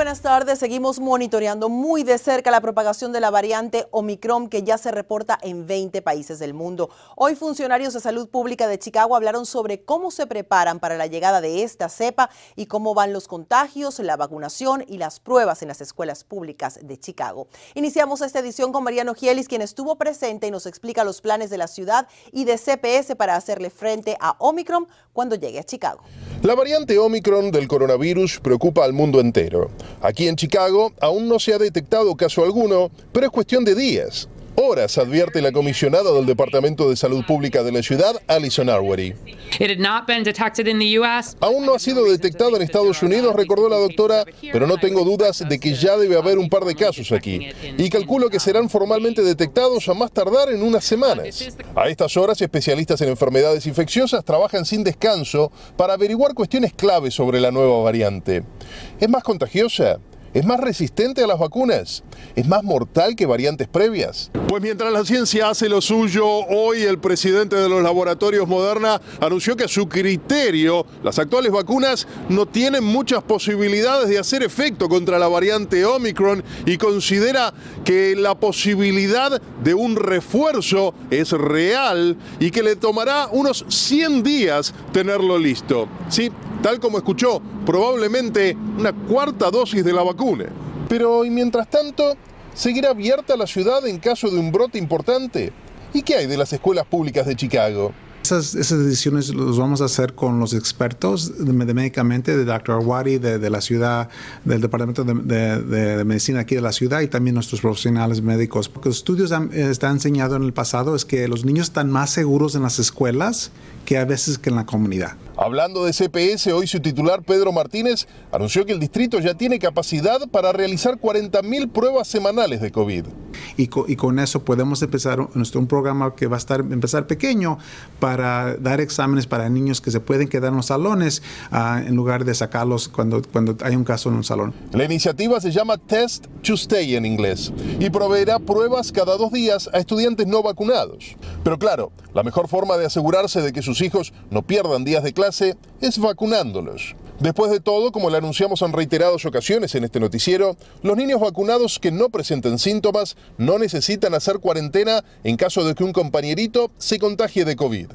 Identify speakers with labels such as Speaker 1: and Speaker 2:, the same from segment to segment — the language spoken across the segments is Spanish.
Speaker 1: Buenas tardes. Seguimos monitoreando muy de cerca la propagación de la variante Omicron que ya se reporta en 20 países del mundo. Hoy funcionarios de salud pública de Chicago hablaron sobre cómo se preparan para la llegada de esta cepa y cómo van los contagios, la vacunación y las pruebas en las escuelas públicas de Chicago. Iniciamos esta edición con Mariano Gielis, quien estuvo presente y nos explica los planes de la ciudad y de CPS para hacerle frente a Omicron cuando llegue a Chicago.
Speaker 2: La variante Omicron del coronavirus preocupa al mundo entero. Aquí en Chicago aún no se ha detectado caso alguno, pero es cuestión de días horas, advierte la comisionada del Departamento de Salud Pública de la ciudad, Alison Arwery. Aún no ha sido detectado en Estados Unidos, recordó la doctora, pero no tengo dudas de que ya debe haber un par de casos aquí. Y calculo que serán formalmente detectados a más tardar en unas semanas. A estas horas, especialistas en enfermedades infecciosas trabajan sin descanso para averiguar cuestiones claves sobre la nueva variante. ¿Es más contagiosa? ¿Es más resistente a las vacunas? ¿Es más mortal que variantes previas? Pues mientras la ciencia hace lo suyo, hoy el presidente de los laboratorios Moderna anunció que a su criterio las actuales vacunas no tienen muchas posibilidades de hacer efecto contra la variante Omicron y considera que la posibilidad de un refuerzo es real y que le tomará unos 100 días tenerlo listo. Sí, tal como escuchó, probablemente una cuarta dosis de la vacuna. Pero, ¿y mientras tanto, seguirá abierta la ciudad en caso de un brote importante? ¿Y qué hay de las escuelas públicas de Chicago?
Speaker 3: Esas, decisiones las vamos a hacer con los expertos de, médicamente, de Dr. Awadi, de, la ciudad, del Departamento de, Medicina aquí de la ciudad y también nuestros profesionales médicos. Porque los estudios están enseñado en el pasado es que los niños están más seguros en las escuelas que a veces que en la comunidad.
Speaker 2: Hablando de CPS, hoy su titular Pedro Martínez anunció que el distrito ya tiene capacidad para realizar 40.000 pruebas semanales de COVID.
Speaker 3: Y, con eso podemos empezar un programa que va a estar empezar pequeño para dar exámenes para niños que se pueden quedar en los salones ah, en lugar de sacarlos cuando, cuando hay un caso en un salón.
Speaker 2: La iniciativa se llama Test to Stay en inglés y proveerá pruebas cada dos días a estudiantes no vacunados. Pero claro, la mejor forma de asegurarse de que sus hijos no pierdan días de clase es vacunándolos. Después de todo, como le anunciamos en reiteradas ocasiones en este noticiero, los niños vacunados que no presenten síntomas no necesitan hacer cuarentena en caso de que un compañerito se contagie de COVID.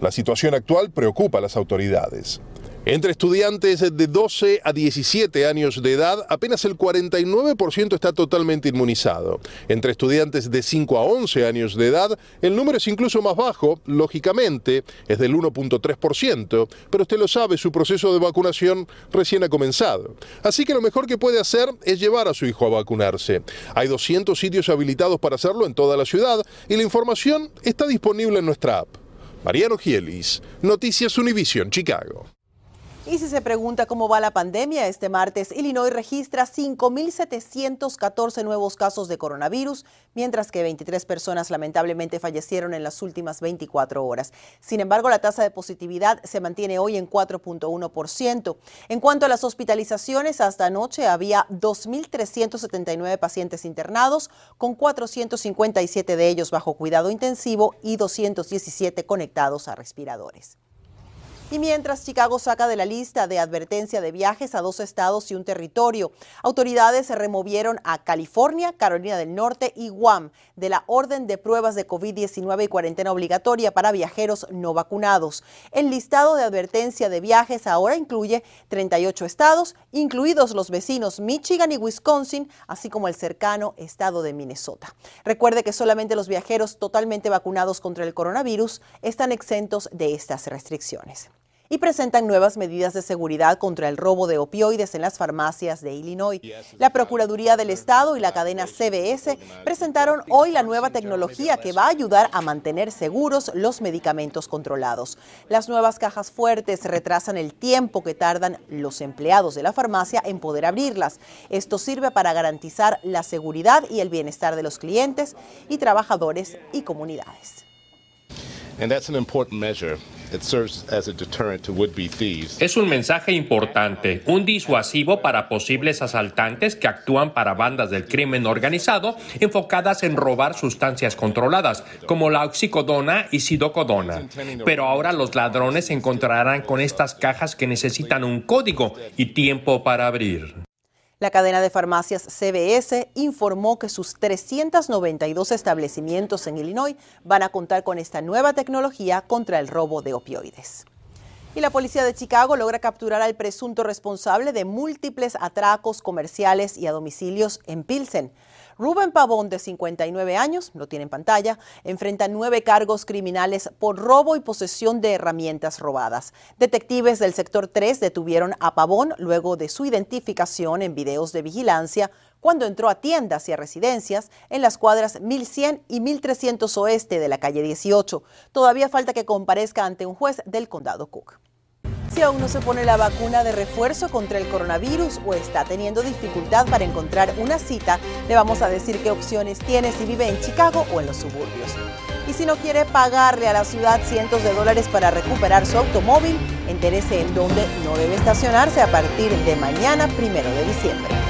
Speaker 2: La situación actual preocupa a las autoridades. Entre estudiantes de 12 a 17 años de edad, apenas el 49% está totalmente inmunizado. Entre estudiantes de 5 a 11 años de edad, el número es incluso más bajo, lógicamente, es del 1.3%, pero usted lo sabe, su proceso de vacunación recién ha comenzado. Así que lo mejor que puede hacer es llevar a su hijo a vacunarse. Hay 200 sitios habilitados para hacerlo en toda la ciudad y la información está disponible en nuestra app. Mariano Gielis, Noticias Univision, Chicago.
Speaker 1: Y si se pregunta cómo va la pandemia, este martes Illinois registra 5.714 nuevos casos de coronavirus, mientras que 23 personas lamentablemente fallecieron en las últimas 24 horas. Sin embargo, la tasa de positividad se mantiene hoy en 4.1%. En cuanto a las hospitalizaciones, hasta anoche había 2.379 pacientes internados, con 457 de ellos bajo cuidado intensivo y 217 conectados a respiradores. Y mientras Chicago saca de la lista de advertencia de viajes a dos estados y un territorio, autoridades se removieron a California, Carolina del Norte y Guam de la orden de pruebas de COVID-19 y cuarentena obligatoria para viajeros no vacunados. El listado de advertencia de viajes ahora incluye 38 estados, incluidos los vecinos Michigan y Wisconsin, así como el cercano estado de Minnesota. Recuerde que solamente los viajeros totalmente vacunados contra el coronavirus están exentos de estas restricciones y presentan nuevas medidas de seguridad contra el robo de opioides en las farmacias de Illinois. La Procuraduría del Estado y la cadena CBS presentaron hoy la nueva tecnología que va a ayudar a mantener seguros los medicamentos controlados. Las nuevas cajas fuertes retrasan el tiempo que tardan los empleados de la farmacia en poder abrirlas. Esto sirve para garantizar la seguridad y el bienestar de los clientes y trabajadores y comunidades.
Speaker 4: Es un mensaje importante, un disuasivo para posibles asaltantes que actúan para bandas del crimen organizado enfocadas en robar sustancias controladas, como la oxicodona y sidocodona. Pero ahora los ladrones se encontrarán con estas cajas que necesitan un código y tiempo para abrir.
Speaker 1: La cadena de farmacias CBS informó que sus 392 establecimientos en Illinois van a contar con esta nueva tecnología contra el robo de opioides. Y la policía de Chicago logra capturar al presunto responsable de múltiples atracos comerciales y a domicilios en Pilsen. Rubén Pavón, de 59 años, lo tiene en pantalla, enfrenta nueve cargos criminales por robo y posesión de herramientas robadas. Detectives del sector 3 detuvieron a Pavón luego de su identificación en videos de vigilancia cuando entró a tiendas y a residencias en las cuadras 1100 y 1300 oeste de la calle 18. Todavía falta que comparezca ante un juez del condado Cook. Si aún no se pone la vacuna de refuerzo contra el coronavirus o está teniendo dificultad para encontrar una cita, le vamos a decir qué opciones tiene si vive en Chicago o en los suburbios. Y si no quiere pagarle a la ciudad cientos de dólares para recuperar su automóvil, entérese en dónde no debe estacionarse a partir de mañana, primero de diciembre.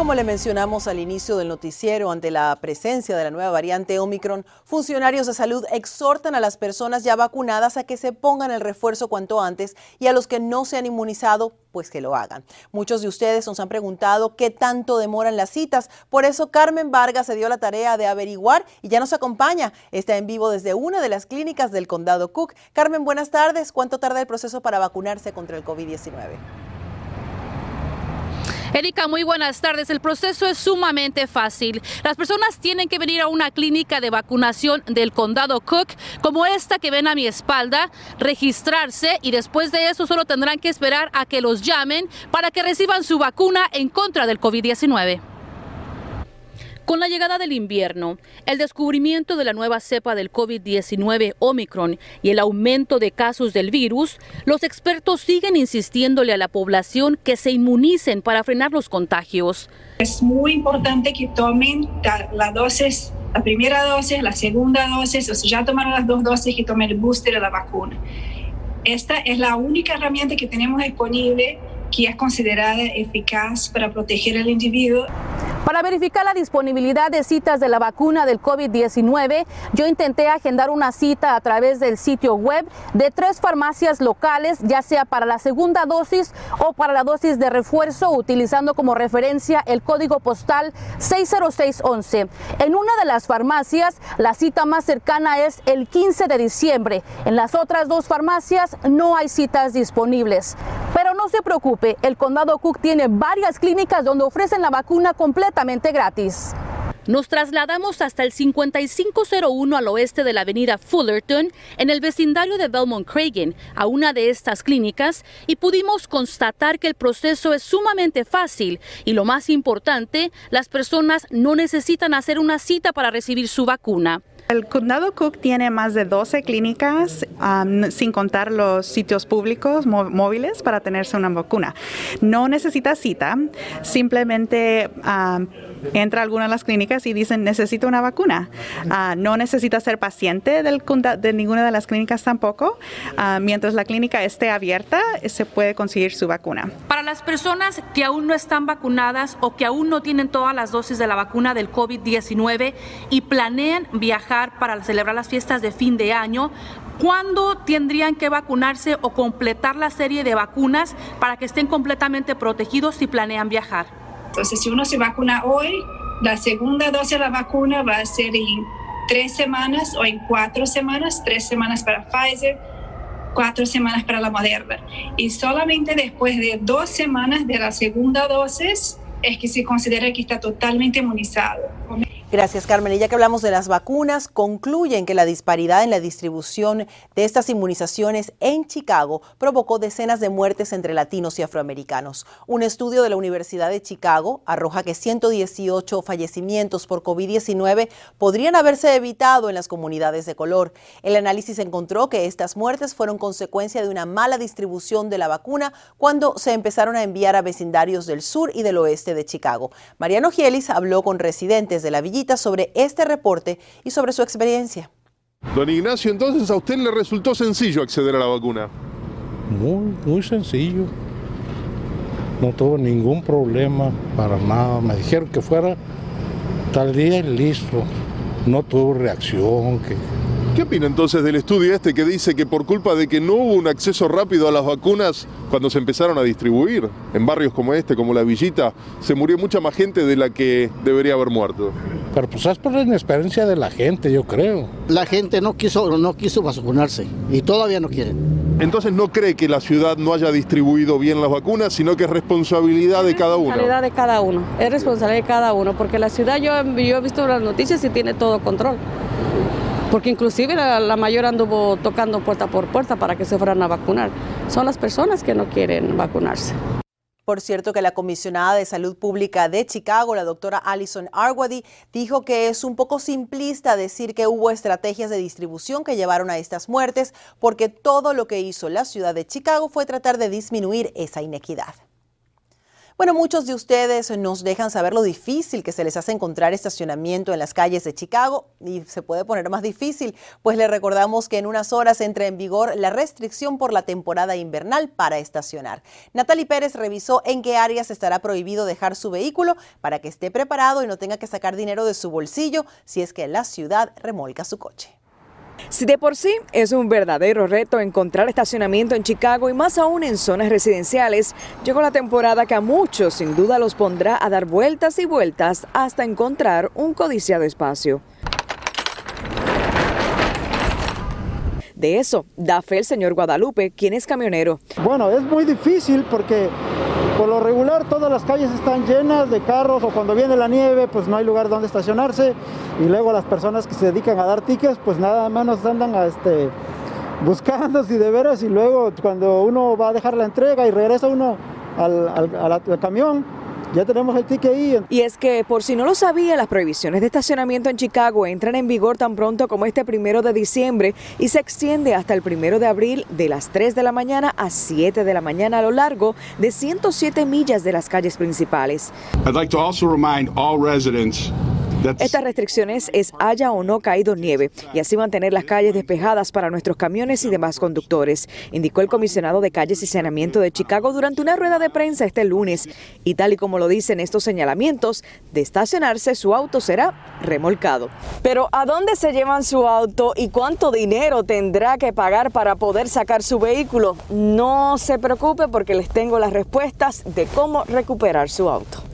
Speaker 1: Como le mencionamos al inicio del noticiero, ante la presencia de la nueva variante Omicron, funcionarios de salud exhortan a las personas ya vacunadas a que se pongan el refuerzo cuanto antes y a los que no se han inmunizado, pues que lo hagan. Muchos de ustedes nos han preguntado qué tanto demoran las citas, por eso Carmen Vargas se dio la tarea de averiguar y ya nos acompaña. Está en vivo desde una de las clínicas del condado Cook. Carmen, buenas tardes. ¿Cuánto tarda el proceso para vacunarse contra el COVID-19?
Speaker 5: Erika, muy buenas tardes. El proceso es sumamente fácil. Las personas tienen que venir a una clínica de vacunación del condado Cook, como esta que ven a mi espalda, registrarse y después de eso solo tendrán que esperar a que los llamen para que reciban su vacuna en contra del COVID-19. Con la llegada del invierno, el descubrimiento de la nueva cepa del COVID-19 Omicron y el aumento de casos del virus, los expertos siguen insistiéndole a la población que se inmunicen para frenar los contagios.
Speaker 6: Es muy importante que tomen la dosis, la primera dosis, la segunda dosis, o si ya tomaron las dos dosis, que tomen el booster de la vacuna. Esta es la única herramienta que tenemos disponible que es considerada eficaz para proteger al individuo.
Speaker 5: Para verificar la disponibilidad de citas de la vacuna del COVID-19, yo intenté agendar una cita a través del sitio web de tres farmacias locales, ya sea para la segunda dosis o para la dosis de refuerzo, utilizando como referencia el código postal 60611. En una de las farmacias, la cita más cercana es el 15 de diciembre. En las otras dos farmacias no hay citas disponibles. Pero no se preocupe, el condado Cook tiene varias clínicas donde ofrecen la vacuna completamente gratis. Nos trasladamos hasta el 5501 al oeste de la avenida Fullerton, en el vecindario de Belmont Cragen, a una de estas clínicas, y pudimos constatar que el proceso es sumamente fácil y lo más importante, las personas no necesitan hacer una cita para recibir su vacuna.
Speaker 7: El condado Cook tiene más de 12 clínicas, sin contar los sitios públicos móviles para tenerse una vacuna. No necesita cita, simplemente entra a alguna de las clínicas y dicen necesito una vacuna. Ah, no necesita ser paciente de ninguna de las clínicas tampoco. Ah, mientras la clínica esté abierta, se puede conseguir su vacuna.
Speaker 5: Para las personas que aún no están vacunadas o que aún no tienen todas las dosis de la vacuna del COVID-19 y planean viajar para celebrar las fiestas de fin de año, ¿cuándo tendrían que vacunarse o completar la serie de vacunas para que estén completamente protegidos si planean viajar?
Speaker 6: Entonces, si uno se vacuna hoy, la segunda dosis de la vacuna va a ser en tres semanas o en cuatro semanas, tres semanas para Pfizer, cuatro semanas para la Moderna. Y solamente después de dos semanas de la segunda dosis es que se considera que está totalmente inmunizado.
Speaker 1: Gracias, Carmen. Y ya que hablamos de las vacunas, concluyen que la disparidad en la distribución de estas inmunizaciones en Chicago provocó decenas de muertes entre latinos y afroamericanos. Un estudio de la Universidad de Chicago arroja que 118 fallecimientos por COVID-19 podrían haberse evitado en las comunidades de color. El análisis encontró que estas muertes fueron consecuencia de una mala distribución de la vacuna cuando se empezaron a enviar a vecindarios del sur y del oeste de Chicago. Mariano Gielis habló con residentes de la villa sobre este reporte y sobre su experiencia.
Speaker 2: Don Ignacio, entonces a usted le resultó sencillo acceder a la vacuna.
Speaker 8: Muy, muy sencillo. No tuvo ningún problema para nada. Me dijeron que fuera tal día y listo. No tuvo reacción. Que...
Speaker 2: ¿Qué opina entonces del estudio este que dice que por culpa de que no hubo un acceso rápido a las vacunas cuando se empezaron a distribuir en barrios como este, como la Villita, se murió mucha más gente de la que debería haber muerto?
Speaker 8: Pero pues es por la inexperiencia de la gente, yo creo.
Speaker 9: La gente no quiso, no quiso vacunarse y todavía no quieren.
Speaker 2: Entonces no cree que la ciudad no haya distribuido bien las vacunas, sino que es responsabilidad de cada uno.
Speaker 10: Es responsabilidad de cada uno, es responsabilidad de cada uno, porque la ciudad yo, yo he visto las noticias y tiene todo control. Porque inclusive la, la mayor anduvo tocando puerta por puerta para que se fueran a vacunar. Son las personas que no quieren vacunarse.
Speaker 1: Por cierto, que la comisionada de Salud Pública de Chicago, la doctora Alison Arwady, dijo que es un poco simplista decir que hubo estrategias de distribución que llevaron a estas muertes, porque todo lo que hizo la ciudad de Chicago fue tratar de disminuir esa inequidad. Bueno, muchos de ustedes nos dejan saber lo difícil que se les hace encontrar estacionamiento en las calles de Chicago y se puede poner más difícil, pues les recordamos que en unas horas entra en vigor la restricción por la temporada invernal para estacionar. Natalie Pérez revisó en qué áreas estará prohibido dejar su vehículo para que esté preparado y no tenga que sacar dinero de su bolsillo si es que la ciudad remolca su coche.
Speaker 11: Si de por sí es un verdadero reto encontrar estacionamiento en Chicago y más aún en zonas residenciales, llegó la temporada que a muchos sin duda los pondrá a dar vueltas y vueltas hasta encontrar un codiciado espacio. De eso da fe el señor Guadalupe, quien es camionero.
Speaker 12: Bueno, es muy difícil porque por lo regular todas las calles están llenas de carros o cuando viene la nieve pues no hay lugar donde estacionarse y luego las personas que se dedican a dar tickets pues nada menos andan a este buscando si de veras y luego cuando uno va a dejar la entrega y regresa uno al, al camión ya tenemos el ticket ahí.
Speaker 11: Y es que, por si no lo sabía, las prohibiciones de estacionamiento en Chicago entran en vigor tan pronto como este primero de diciembre y se extiende hasta el primero de abril de las 3 de la mañana a 7 de la mañana a lo largo de 107 millas de las calles principales.
Speaker 13: I'd like to also remind all residents
Speaker 11: estas restricciones es haya o no caído nieve y así mantener las calles despejadas para nuestros camiones y demás conductores, indicó el comisionado de calles y saneamiento de Chicago durante una rueda de prensa este lunes. Y tal y como lo dicen estos señalamientos, de estacionarse su auto será remolcado. Pero ¿a dónde se llevan su auto y cuánto dinero tendrá que pagar para poder sacar su vehículo? No se preocupe porque les tengo las respuestas de cómo recuperar su auto.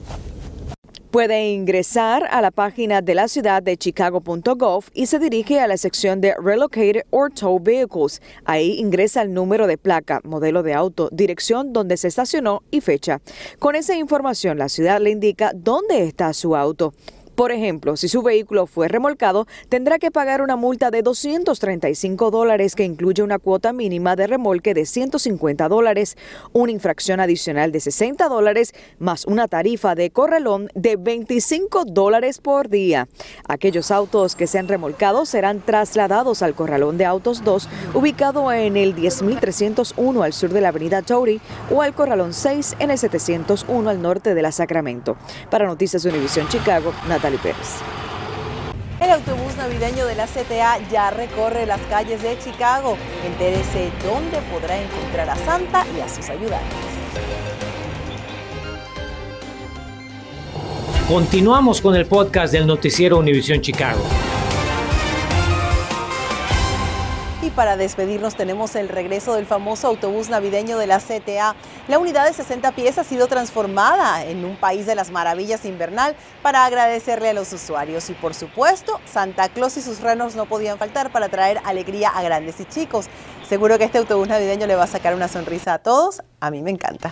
Speaker 11: Puede ingresar a la página de la ciudad de chicago.gov y se dirige a la sección de Relocated or Tow Vehicles. Ahí ingresa el número de placa, modelo de auto, dirección donde se estacionó y fecha. Con esa información, la ciudad le indica dónde está su auto. Por ejemplo, si su vehículo fue remolcado, tendrá que pagar una multa de 235 dólares que incluye una cuota mínima de remolque de 150 dólares, una infracción adicional de 60 dólares, más una tarifa de corralón de 25 dólares por día. Aquellos autos que sean remolcados serán trasladados al corralón de autos 2, ubicado en el 10301 al sur de la avenida Tory, o al corralón 6 en el 701 al norte de la Sacramento. Para Noticias Univisión Chicago, Natalie Pérez.
Speaker 1: El autobús navideño de la CTA ya recorre las calles de Chicago. Entérese dónde podrá encontrar a Santa y a sus ayudantes.
Speaker 14: Continuamos con el podcast del noticiero Univisión Chicago.
Speaker 1: Para despedirnos tenemos el regreso del famoso autobús navideño de la CTA. La unidad de 60 pies ha sido transformada en un país de las maravillas invernal para agradecerle a los usuarios. Y por supuesto, Santa Claus y sus renos no podían faltar para traer alegría a grandes y chicos. Seguro que este autobús navideño le va a sacar una sonrisa a todos. A mí me encanta.